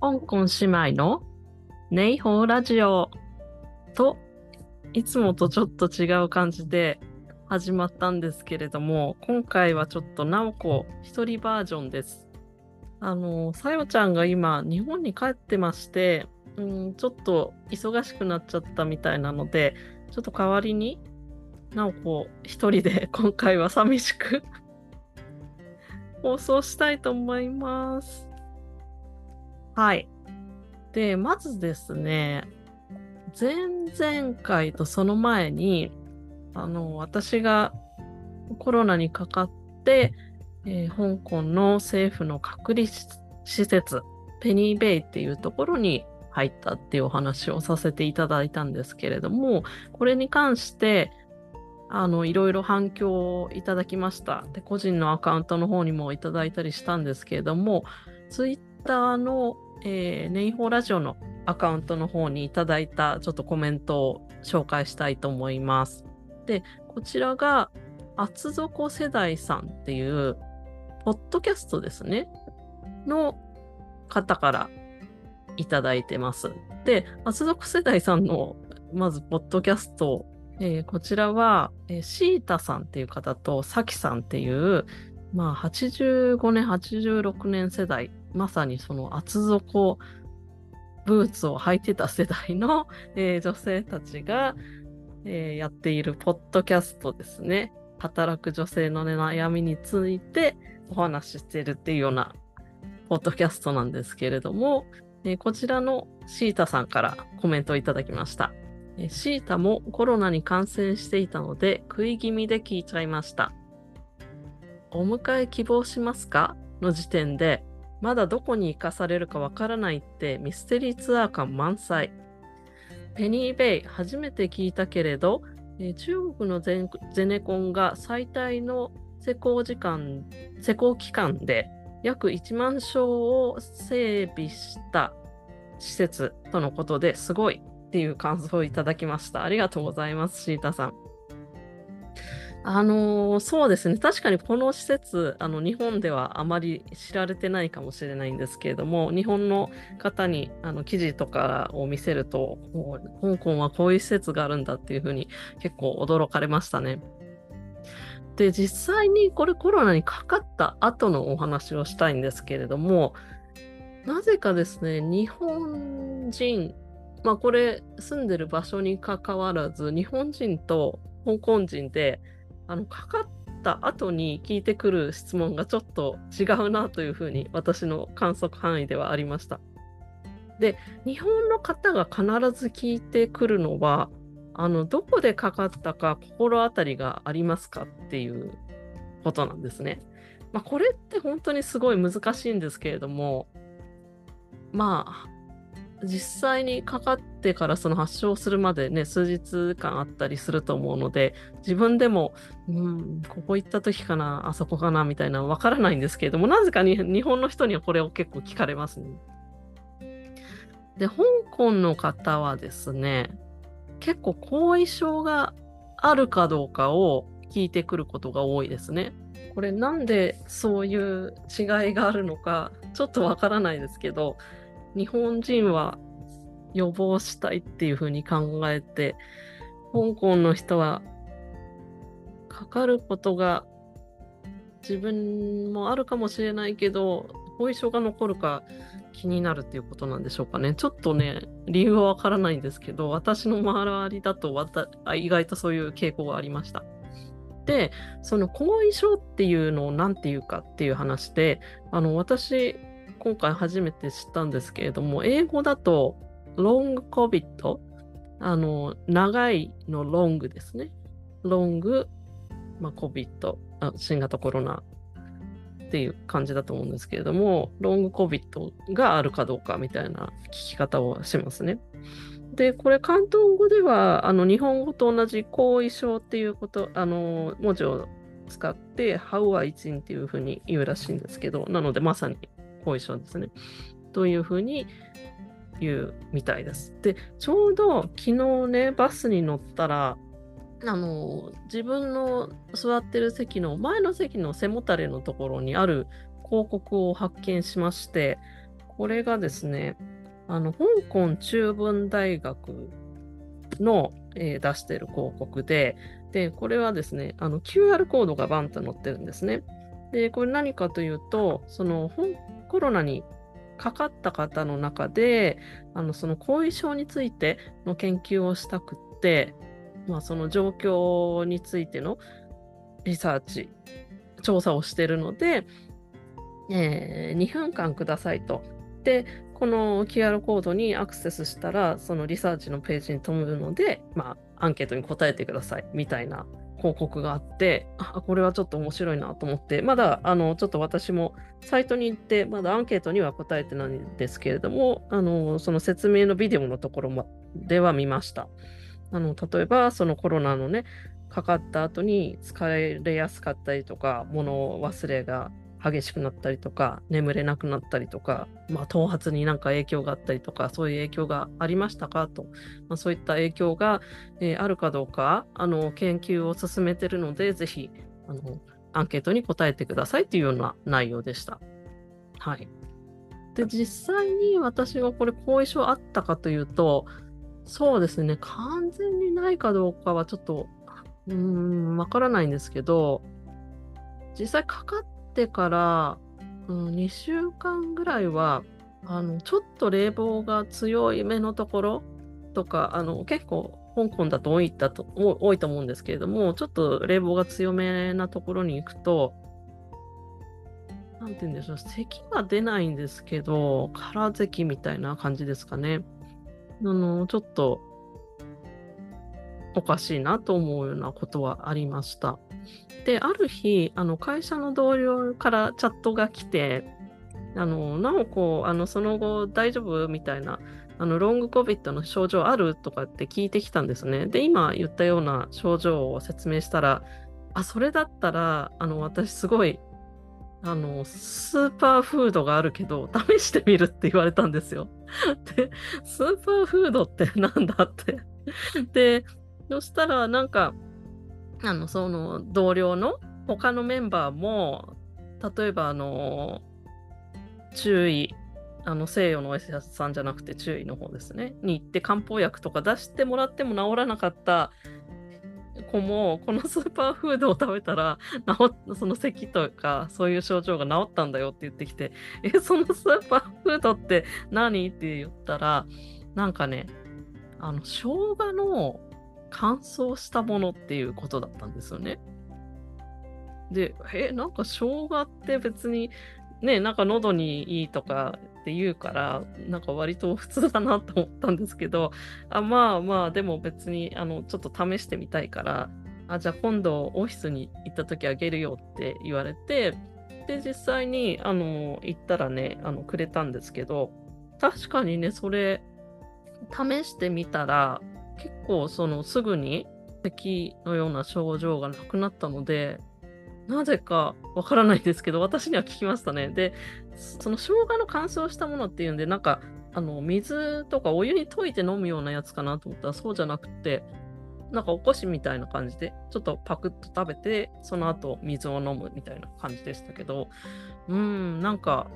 香港姉妹のネイホーラジオといつもとちょっと違う感じで始まったんですけれども今回はちょっとなおこ一人バージョンです。あのさよちゃんが今日本に帰ってましてうんちょっと忙しくなっちゃったみたいなのでちょっと代わりになおこ一人で 今回は寂しく 放送したいと思います。はい。で、まずですね、前々回とその前に、あの、私がコロナにかかって、えー、香港の政府の隔離施設、ペニーベイっていうところに入ったっていうお話をさせていただいたんですけれども、これに関して、あの、いろいろ反響をいただきました。で、個人のアカウントの方にもいただいたりしたんですけれども、ツイッターのえー、ネイホーラジオのアカウントの方にいただいたちょっとコメントを紹介したいと思います。で、こちらが厚底世代さんっていう、ポッドキャストですね、の方からいただいてます。で、厚底世代さんの、まず、ポッドキャスト、えー、こちらは、えー、シータさんっていう方と、サキさんっていう、まあ、85年、86年世代まさにその厚底ブーツを履いてた世代の、えー、女性たちが、えー、やっているポッドキャストですね。働く女性の、ね、悩みについてお話ししているっていうようなポッドキャストなんですけれども、えー、こちらのシータさんからコメントをいただきました。えシータもコロナに感染していたので食い気味で聞いちゃいました。お迎え希望しますか？の時点でまだどこに行かされるかわからないってミステリーツアー感満載。ペニーベイ、初めて聞いたけれど、えー、中国のゼネコンが最大の施工時間、施工期間で約1万床を整備した施設とのことですごいっていう感想をいただきました。ありがとうございます、シータさん。あのー、そうですね。確かにこの施設、あの、日本ではあまり知られてないかもしれないんですけれども、日本の方にあの記事とかを見せると、香港はこういう施設があるんだっていうふうに結構驚かれましたね。で、実際にこれコロナにかかった後のお話をしたいんですけれども、なぜかですね、日本人、まあこれ住んでる場所にかかわらず、日本人と香港人であのかかった後に聞いてくる質問がちょっと違うなというふうに私の観測範囲ではありました。で日本の方が必ず聞いてくるのはあのどこでかかったか心当たりがありますかっていうことなんですね。まあ、これって本当にすごい難しいんですけれどもまあ実際にかかってからその発症するまでね、数日間あったりすると思うので、自分でも、うん、ここ行った時かな、あそこかな、みたいなわからないんですけれども、なぜかに日本の人にはこれを結構聞かれますね。で、香港の方はですね、結構後遺症があるかどうかを聞いてくることが多いですね。これなんでそういう違いがあるのかちょっとわからないですけど日本人は予防したいっていうふうに考えて、香港の人はかかることが自分もあるかもしれないけど、後遺症が残るか気になるっていうことなんでしょうかね。ちょっとね、理由はわからないんですけど、私の周りだと意外とそういう傾向がありました。で、その後遺症っていうのを何て言うかっていう話で、あの私、今回初めて知ったんですけれども、英語だと、ロングコビット、あの、長いのロングですね。ロング、まあ、コビットあ、新型コロナっていう感じだと思うんですけれども、ロングコビットがあるかどうかみたいな聞き方をしますね。で、これ、関東語では、あの日本語と同じ後遺症っていうこと、あの文字を使って、ハウアイチンっていうふうに言うらしいんですけど、なのでまさに後遺症ですね。というふうに言うみたいです。で、ちょうど昨日ね、バスに乗ったら、あの自分の座ってる席の前の席の背もたれのところにある広告を発見しまして、これがですね、あの香港中文大学の、えー、出している広告で、で、これはですね、あの QR コードがバンと載ってるんですね。で、これ何かというと、そのコロナにかかった方の中で、あのその後遺症についての研究をしたくって、まあ、その状況についてのリサーチ、調査をしているので、えー、2分間くださいと。で、この QR コードにアクセスしたら、そのリサーチのページに飛ぶので、まあ、アンケートに答えてくださいみたいな広告があって、あ、これはちょっと面白いなと思って、まだ、あの、ちょっと私もサイトに行って、まだアンケートには答えてないんですけれども、あの、その説明のビデオのところまでは見ました。あの、例えば、そのコロナのね、かかった後に疲れやすかったりとか、物忘れが激しくなったりとか、眠れなくなったりとか、まあ、頭髪になんか影響があったりとか、そういう影響がありましたかと、まあ、そういった影響が、えー、あるかどうか、あの研究を進めてるので、ぜひあのアンケートに答えてくださいというような内容でした。はい。で、実際に私がこれ後遺症あったかというと、そうですね、完全にないかどうかはちょっと、うん、わからないんですけど、実際かかってから、うん、2週間ぐらいはあのちょっと冷房が強い目のところとかあの結構香港だと多いだと多いと思うんですけれどもちょっと冷房が強めなところに行くと何て言うんでしょう咳が出ないんですけど空咳みたいな感じですかね。あのちょっとおかしいなと思うようなことはありました。で、ある日、あの会社の同僚からチャットが来て、あの、なおこ、あの、その後大丈夫みたいな、あの、ロングコビットの症状あるとかって聞いてきたんですね。で、今言ったような症状を説明したら、あ、それだったら、あの、私すごい、あの、スーパーフードがあるけど、試してみるって言われたんですよ。で、スーパーフードってなんだって。で、そしたら、なんか、あのその同僚の他のメンバーも例えばあの注意あの西洋のお医者さんじゃなくて注意の方ですねに行って漢方薬とか出してもらっても治らなかった子もこのスーパーフードを食べたら治その咳とかそういう症状が治ったんだよって言ってきてえそのスーパーフードって何？って言ったらなんかねあの生姜の乾燥したものっていうことだったんですよね。で、え、なんか生姜って別にね、なんか喉にいいとかって言うから、なんか割と普通だなと思ったんですけど、あまあまあ、でも別にあのちょっと試してみたいから、あじゃあ今度オフィスに行った時あげるよって言われて、で、実際にあの行ったらね、あのくれたんですけど、確かにね、それ試してみたら、結構そのすぐに咳のような症状がなくなったので、なぜかわからないですけど、私には聞きましたね。で、その生姜の乾燥したものっていうんで、なんか、あの水とかお湯に溶いて飲むようなやつかなと思ったらそうじゃなくて、なんかおこしみたいな感じで、ちょっとパクッと食べて、その後水を飲むみたいな感じでしたけど、うん、なんか、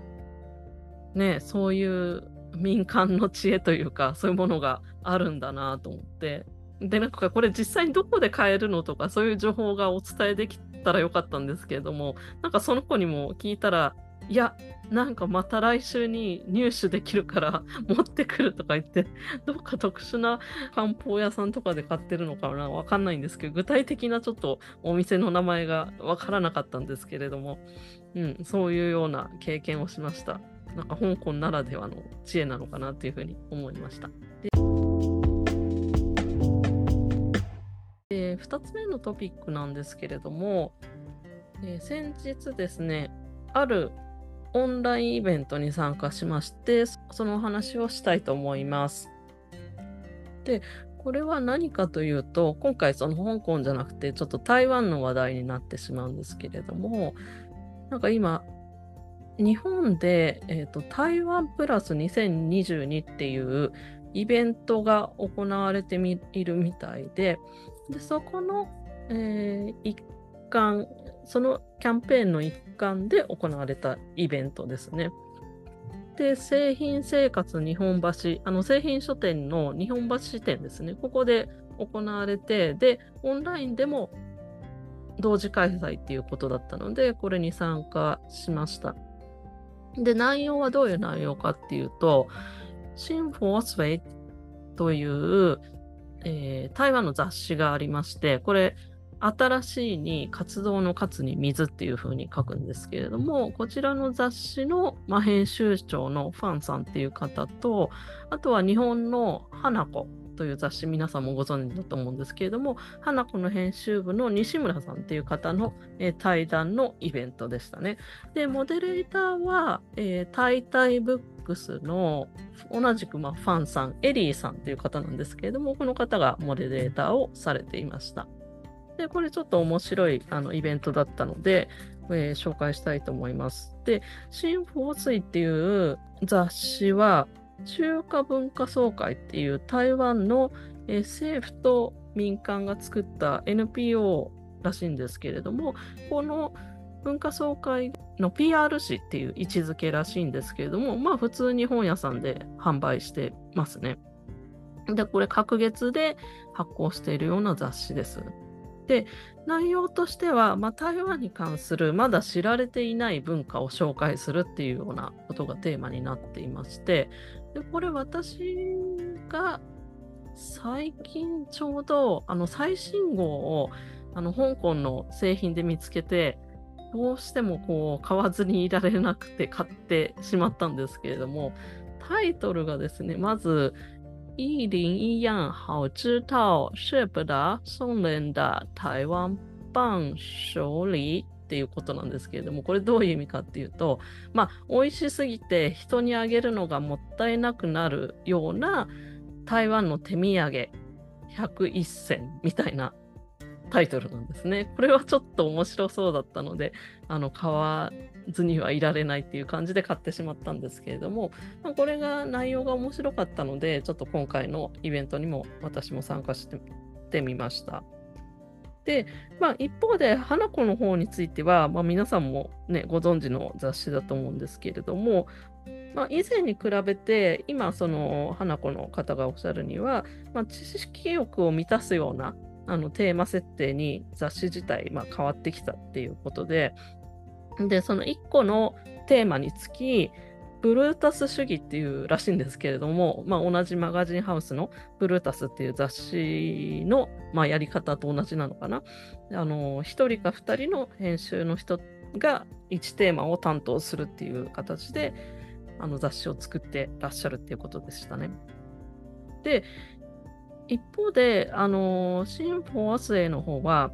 ね、そういう民間の知恵というか、そういうものがあるんだなと思って。で、なんかこれ実際にどこで買えるのとか、そういう情報がお伝えできたらよかったんですけれども、なんかその子にも聞いたら、いや、なんかまた来週に入手できるから 持ってくるとか言って、どっか特殊な漢方屋さんとかで買ってるのかなわかんないんですけど、具体的なちょっとお店の名前がわからなかったんですけれども、うん、そういうような経験をしました。なんか香港ならではの知恵なのかなっていうふうに思いました。で2つ目のトピックなんですけれども、え、先日ですね、あるオンラインイベントに参加しまして、そのお話をしたいと思います。で、これは何かというと、今回その香港じゃなくて、ちょっと台湾の話題になってしまうんですけれども、なんか今、日本で、えーと、台湾プラス2022っていうイベントが行われているみたいで、でそこの、えー、一環、そのキャンペーンの一環で行われたイベントですね。で、製品生活日本橋、あの製品書店の日本橋支店ですね、ここで行われて、で、オンラインでも同時開催っていうことだったので、これに参加しました。で、内容はどういう内容かっていうと、シンフォースウェイという、えー、台湾の雑誌がありまして、これ、新しいに活動の活に水っていう風に書くんですけれども、こちらの雑誌の、まあ、編集長のファンさんっていう方と、あとは日本の花子という雑誌皆さんもご存知だと思うんですけれども花子の編集部の西村さんっていう方の、えー、対談のイベントでしたね。でモデレーターは、えー、タイタイブックスの同じく、まあ、ファンさんエリーさんという方なんですけれどもこの方がモデレーターをされていました。でこれちょっと面白いあのイベントだったので、えー、紹介したいと思います。で、新フォースイっていう雑誌は、中華文化総会っていう台湾の、え、政府と民間が作った NPO らしいんですけれども、この文化総会の PR 誌っていう位置づけらしいんですけれども、まあ普通に本屋さんで販売してますね。で、これ隔月で発行しているような雑誌です。で、内容としては、まあ、台湾に関するまだ知られていない文化を紹介するっていうようなことがテーマになっていまして、でこれ私が最近ちょうどあの最新号をあの香港の製品で見つけてどうしてもこう買わずにいられなくて買ってしまったんですけれどもタイトルがですねまず一零一样好知道舍不得送人的台湾伴手礼っていうことなんですけれども、これどういう意味かっていうと、まあ、美味しすぎて人にあげるのがもったいなくなるような台湾の手土産101選みたいなタイトルなんですね。これはちょっと面白そうだったので、あの買わずにはいられないっていう感じで買ってしまったんですけれども、まあ、これが内容が面白かったので、ちょっと今回のイベントにも私も参加してみました。で、まあ、一方で、花子の方については、まあ、皆さんも、ね、ご存知の雑誌だと思うんですけれども、まあ、以前に比べて、今、その花子の方がおっしゃるには、まあ、知識欲を満たすようなあのテーマ設定に雑誌自体、まあ、変わってきたっていうことで、で、その1個のテーマにつき、ブルータス主義っていうらしいんですけれども、まあ、同じマガジンハウスのブルータスっていう雑誌の、まあ、やり方と同じなのかな。あの1人か2人の編集の人が1テーマを担当するっていう形であの雑誌を作ってらっしゃるっていうことでしたね。で、一方で、あのシンフォアスエの方は、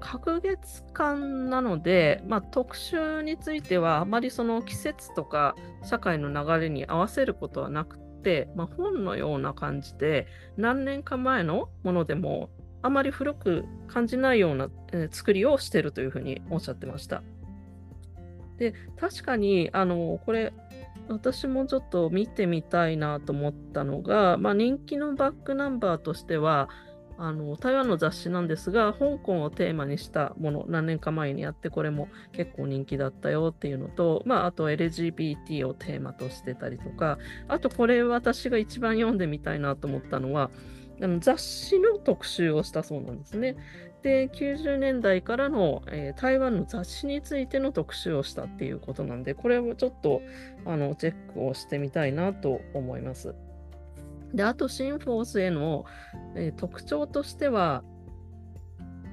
隔月間なので、まあ、特集についてはあまりその季節とか社会の流れに合わせることはなくて、まあ、本のような感じで何年か前のものでもあまり古く感じないような、え、作りをしているというふうにおっしゃってました。で確かにあのこれ私もちょっと見てみたいなと思ったのが、まあ、人気のバックナンバーとしてはあの台湾の雑誌なんですが香港をテーマにしたもの何年か前にやってこれも結構人気だったよっていうのと、まあ、あと LGBT をテーマとしてたりとかあとこれ私が一番読んでみたいなと思ったのはあの雑誌の特集をしたそうなんですね。で90年代からの、えー、台湾の雑誌についての特集をしたっていうことなんでこれをちょっとあのチェックをしてみたいなと思います。で、あとシンフォースへの、えー、特徴としては、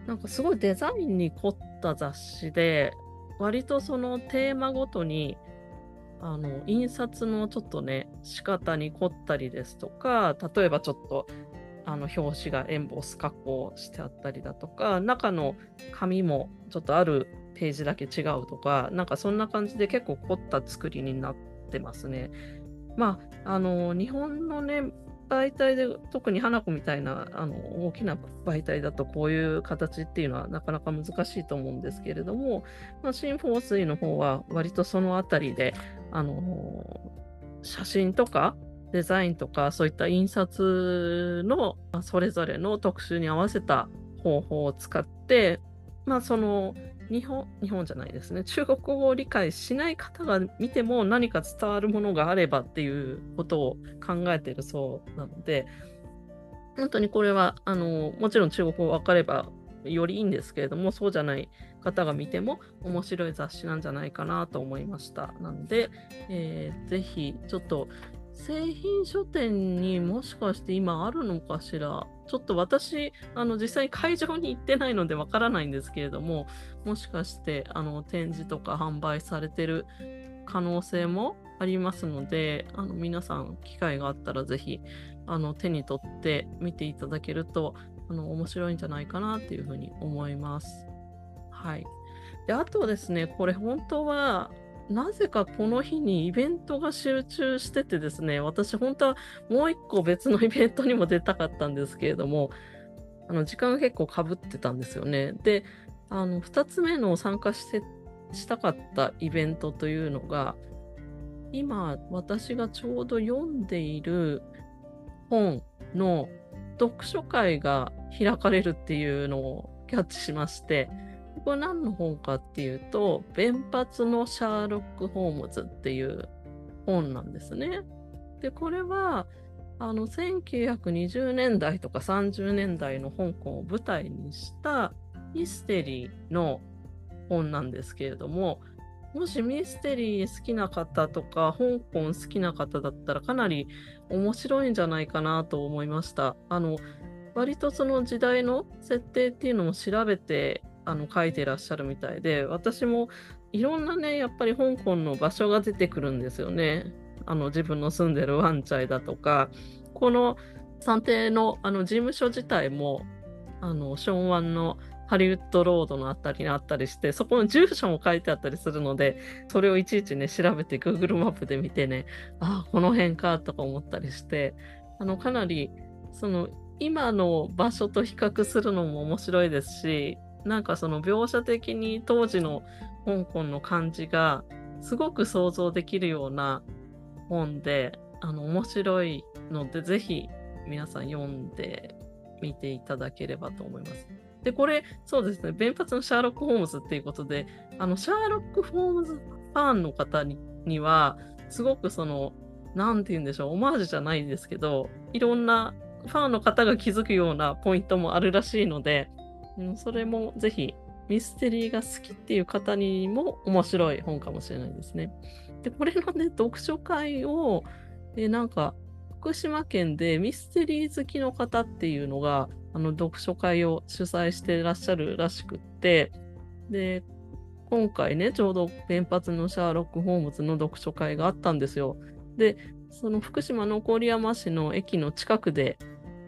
なんかすごいデザインに凝った雑誌で、割とそのテーマごとに、あの印刷のちょっとね、仕方に凝ったりですとか、例えばちょっとあの表紙がエンボス加工してあったりだとか、中の紙もちょっとあるページだけ違うとか、なんかそんな感じで結構凝った作りになってますね。まあ、あの日本のね、媒体で特に花子みたいなあの大きな媒体だとこういう形っていうのはなかなか難しいと思うんですけれども、まあ、新フォースイの方は割とそのあたりであの写真とかデザインとかそういった印刷のそれぞれの特集に合わせた方法を使って、まあ、その日本、日本じゃないですね。中国語を理解しない方が見ても何か伝わるものがあればっていうことを考えているそうなので、本当にこれは、あの、もちろん中国語分かればよりいいんですけれども、そうじゃない方が見ても面白い雑誌なんじゃないかなと思いました。なので、えー、ぜひちょっと製品書店にもしかして今あるのかしら？ちょっと私、あの実際に会場に行ってないのでわからないんですけれども、もしかしてあの展示とか販売されてる可能性もありますので、あの皆さん機会があったらぜひあの手に取って見ていただけるとあの面白いんじゃないかなっていうふうに思います。はい。で、あとですね、これ本当はなぜかこの日にイベントが集中しててですね、私本当はもう一個別のイベントにも出たかったんですけれども、あの時間が結構かぶってたんですよね。で、あの2つ目の参加してしたかったイベントというのが、今私がちょうど読んでいる本の読書会が開かれるっていうのをキャッチしまして、これ何の本かっていうと、弁髪のシャーロック・ホームズっていう本なんですね。で、これは、あの、1920年代とか30年代の香港を舞台にしたミステリーの本なんですけれども、もしミステリー好きな方とか、香港好きな方だったらかなり面白いんじゃないかなと思いました。あの、割とその時代の設定っていうのも調べてあの書いてらっしゃるみたいで私もいろんなねやっぱり香港の場所が出てくるんですよね。あの自分の住んでるワンチャイだとかこの算定のあの事務所自体もあのションワンのハリウッドロードのあたりにあったりしてそこの住所も書いてあったりするのでそれをいちいちね調べて Google マップで見てねああこの辺かとか思ったりしてあのかなりその今の場所と比較するのも面白いですしなんかその描写的に当時の香港の感じがすごく想像できるような本であの面白いのでぜひ皆さん読んでみていただければと思います。で、これ、そうですね、弁髪のシャーロック・ホームズっていうことで、あの、シャーロック・ホームズファンの方には、すごくその、なんて言うんでしょう、オマージュじゃないですけど、いろんなファンの方が気づくようなポイントもあるらしいので、うん、それもぜひミステリーが好きっていう方にも面白い本かもしれないですね。で、これのね、読書会を、えなんか、福島県でミステリー好きの方っていうのが、あの、読書会を主催してらっしゃるらしくって、で、今回ね、ちょうど原発のシャーロック・ホームズの読書会があったんですよ。で、その福島の郡山市の駅の近くで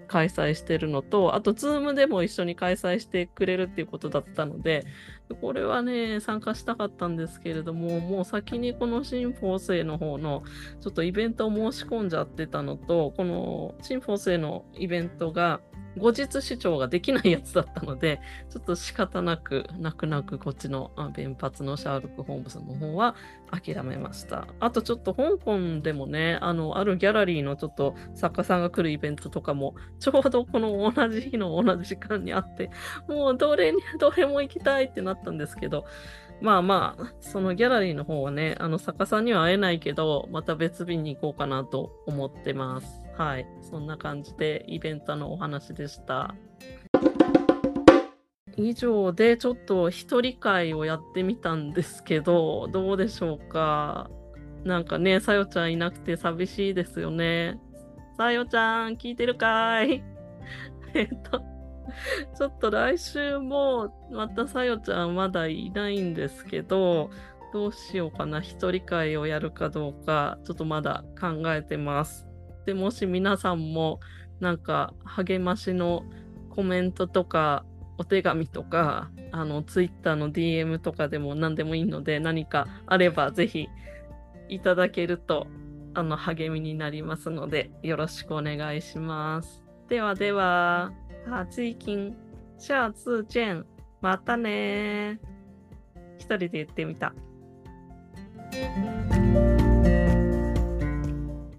開催してるのと、あと、ズームでも一緒に開催してくれるっていうことだったので、これはね、参加したかったんですけれども、もう先にこの新フォースの方の、ちょっとイベントを申し込んじゃってたのと、この新フォースのイベントが、後日視聴ができないやつだったので、ちょっと仕方なく、泣く泣くこっちの弁髪のシャーロック・ホームズの方は諦めました。あとちょっと香港でもね、あの、あるギャラリーのちょっと作家さんが来るイベントとかも、ちょうどこの同じ日の同じ時間にあって、もうどれに、どれも行きたいってなったんですけど、まあまあ、そのギャラリーの方はね、あの作家さんには会えないけど、また別便に行こうかなと思ってます。はい。そんな感じでイベントのお話でした。以上でちょっと一人会をやってみたんですけど、どうでしょうか。なんかね、さよちゃんいなくて寂しいですよね。さよちゃん、聞いてるかい えっと、ちょっと来週もまたさよちゃんまだいないんですけど、どうしようかな。一人会をやるかどうか、ちょっとまだ考えてます。でもし皆さんもなんか励ましのコメントとかお手紙とかあのツイッターの DM とかでも何でもいいので何かあればぜひいただけるとあの励みになりますのでよろしくお願いします。ではでは、あ最近、下次见。またね一人で言ってみた。